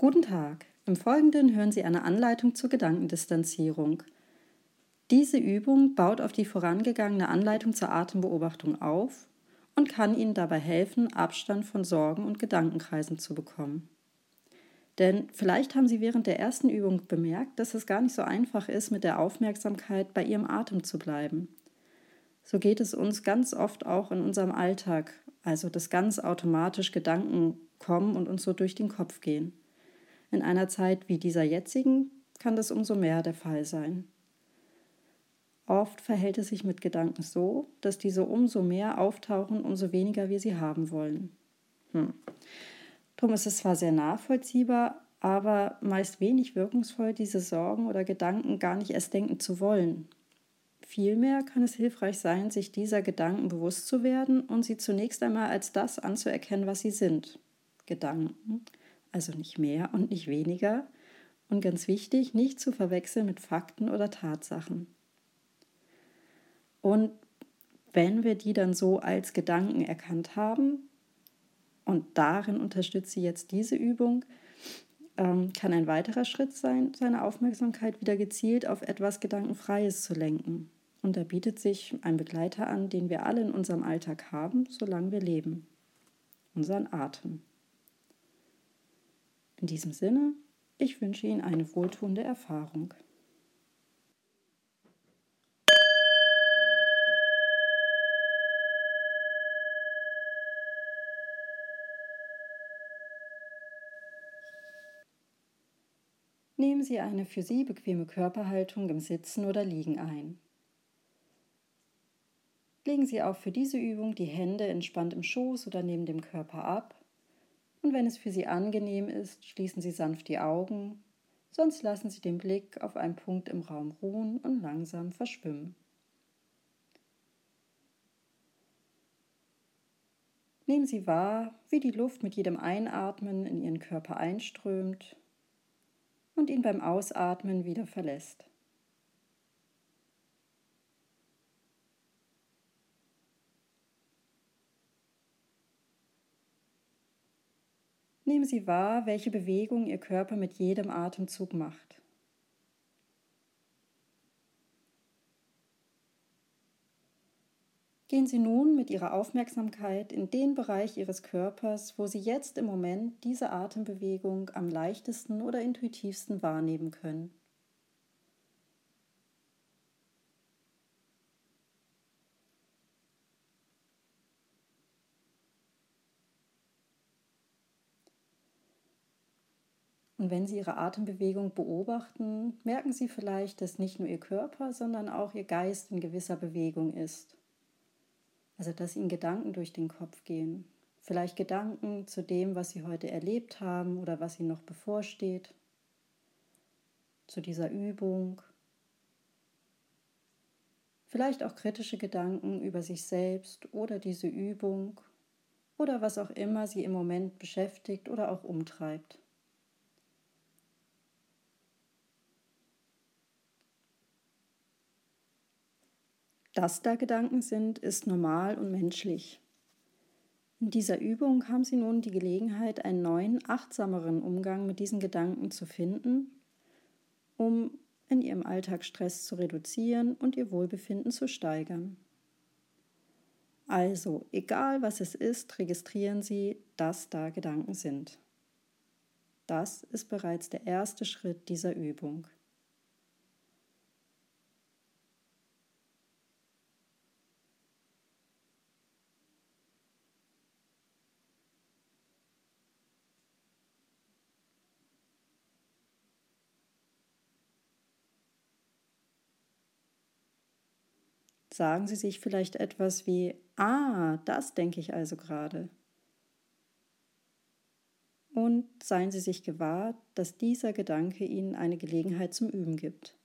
Guten Tag. Im Folgenden hören Sie eine Anleitung zur Gedankendistanzierung. Diese Übung baut auf die vorangegangene Anleitung zur Atembeobachtung auf und kann Ihnen dabei helfen, Abstand von Sorgen und Gedankenkreisen zu bekommen. Denn vielleicht haben Sie während der ersten Übung bemerkt, dass es gar nicht so einfach ist, mit der Aufmerksamkeit bei Ihrem Atem zu bleiben. So geht es uns ganz oft auch in unserem Alltag, also dass ganz automatisch Gedanken kommen und uns so durch den Kopf gehen. In einer Zeit wie dieser jetzigen kann das umso mehr der Fall sein. Oft verhält es sich mit Gedanken so, dass diese umso mehr auftauchen, umso weniger wir sie haben wollen. Hm. Drum ist es zwar sehr nachvollziehbar, aber meist wenig wirkungsvoll, diese Sorgen oder Gedanken gar nicht erst denken zu wollen. Vielmehr kann es hilfreich sein, sich dieser Gedanken bewusst zu werden und sie zunächst einmal als das anzuerkennen, was sie sind. Gedanken also nicht mehr und nicht weniger. Und ganz wichtig, nicht zu verwechseln mit Fakten oder Tatsachen. Und wenn wir die dann so als Gedanken erkannt haben, und darin unterstützt sie jetzt diese Übung, ähm, kann ein weiterer Schritt sein, seine Aufmerksamkeit wieder gezielt auf etwas Gedankenfreies zu lenken. Und da bietet sich ein Begleiter an, den wir alle in unserem Alltag haben, solange wir leben. Unseren Atem. In diesem Sinne, ich wünsche Ihnen eine wohltuende Erfahrung. Nehmen Sie eine für Sie bequeme Körperhaltung im Sitzen oder Liegen ein. Legen Sie auch für diese Übung die Hände entspannt im Schoß oder neben dem Körper ab und wenn es für Sie angenehm ist, schließen Sie sanft die Augen, sonst lassen Sie den Blick auf einen Punkt im Raum ruhen und langsam verschwimmen. Nehmen Sie wahr, wie die Luft mit jedem Einatmen in Ihren Körper einströmt und ihn beim Ausatmen wieder verlässt. Nehmen Sie wahr, welche Bewegung Ihr Körper mit jedem Atemzug macht. Gehen Sie nun mit Ihrer Aufmerksamkeit in den Bereich Ihres Körpers, wo Sie jetzt im Moment diese Atembewegung am leichtesten oder intuitivsten wahrnehmen können. Und wenn Sie Ihre Atembewegung beobachten, merken Sie vielleicht, dass nicht nur Ihr Körper, sondern auch Ihr Geist in gewisser Bewegung ist. Also dass Ihnen Gedanken durch den Kopf gehen. Vielleicht Gedanken zu dem, was Sie heute erlebt haben oder was Ihnen noch bevorsteht. Zu dieser Übung. Vielleicht auch kritische Gedanken über sich selbst oder diese Übung oder was auch immer Sie im Moment beschäftigt oder auch umtreibt. Dass da Gedanken sind, ist normal und menschlich. In dieser Übung haben Sie nun die Gelegenheit, einen neuen, achtsameren Umgang mit diesen Gedanken zu finden, um in Ihrem Alltag Stress zu reduzieren und Ihr Wohlbefinden zu steigern. Also, egal was es ist, registrieren Sie, dass da Gedanken sind. Das ist bereits der erste Schritt dieser Übung. Sagen Sie sich vielleicht etwas wie, ah, das denke ich also gerade. Und seien Sie sich gewahr, dass dieser Gedanke Ihnen eine Gelegenheit zum Üben gibt.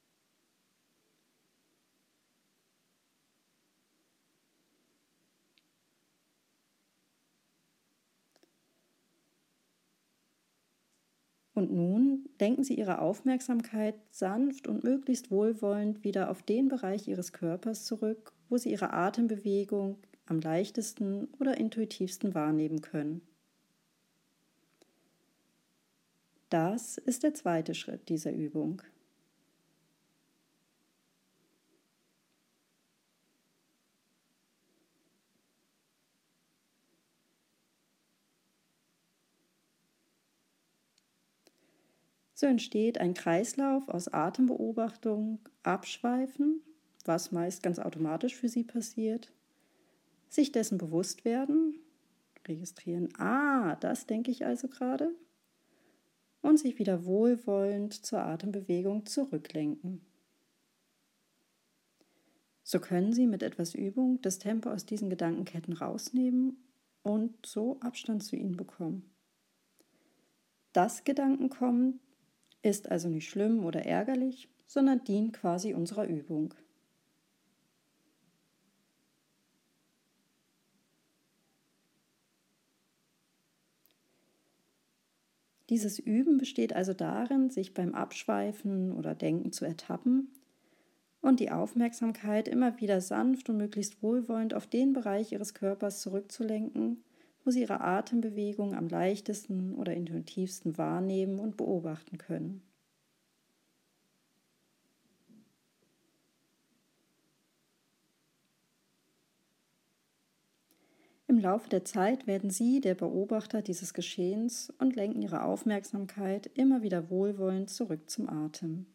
Und nun lenken Sie Ihre Aufmerksamkeit sanft und möglichst wohlwollend wieder auf den Bereich Ihres Körpers zurück, wo Sie Ihre Atembewegung am leichtesten oder intuitivsten wahrnehmen können. Das ist der zweite Schritt dieser Übung. So entsteht ein Kreislauf aus Atembeobachtung, Abschweifen, was meist ganz automatisch für Sie passiert, sich dessen bewusst werden, registrieren, ah, das denke ich also gerade, und sich wieder wohlwollend zur Atembewegung zurücklenken. So können Sie mit etwas Übung das Tempo aus diesen Gedankenketten rausnehmen und so Abstand zu ihnen bekommen. Das Gedankenkommen ist also nicht schlimm oder ärgerlich, sondern dient quasi unserer Übung. Dieses Üben besteht also darin, sich beim Abschweifen oder Denken zu ertappen und die Aufmerksamkeit immer wieder sanft und möglichst wohlwollend auf den Bereich Ihres Körpers zurückzulenken, wo Sie Ihre Atembewegung am leichtesten oder intuitivsten wahrnehmen und beobachten können. Im Laufe der Zeit werden Sie der Beobachter dieses Geschehens und lenken Ihre Aufmerksamkeit immer wieder wohlwollend zurück zum Atem.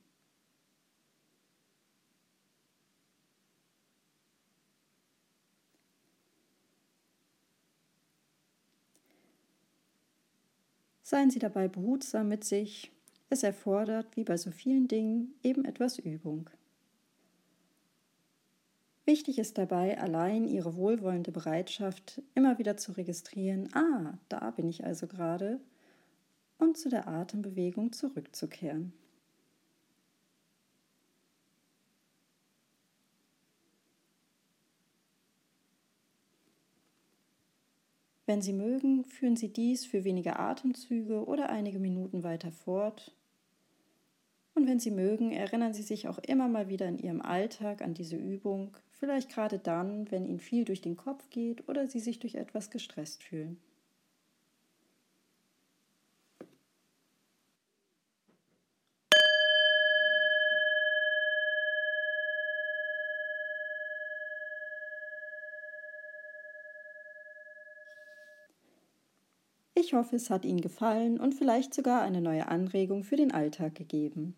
Seien Sie dabei behutsam mit sich. Es erfordert, wie bei so vielen Dingen, eben etwas Übung. Wichtig ist dabei allein Ihre wohlwollende Bereitschaft, immer wieder zu registrieren, ah, da bin ich also gerade, und zu der Atembewegung zurückzukehren. Wenn Sie mögen, führen Sie dies für wenige Atemzüge oder einige Minuten weiter fort. Und wenn Sie mögen, erinnern Sie sich auch immer mal wieder in Ihrem Alltag an diese Übung, vielleicht gerade dann, wenn Ihnen viel durch den Kopf geht oder Sie sich durch etwas gestresst fühlen. Ich hoffe, es hat Ihnen gefallen und vielleicht sogar eine neue Anregung für den Alltag gegeben.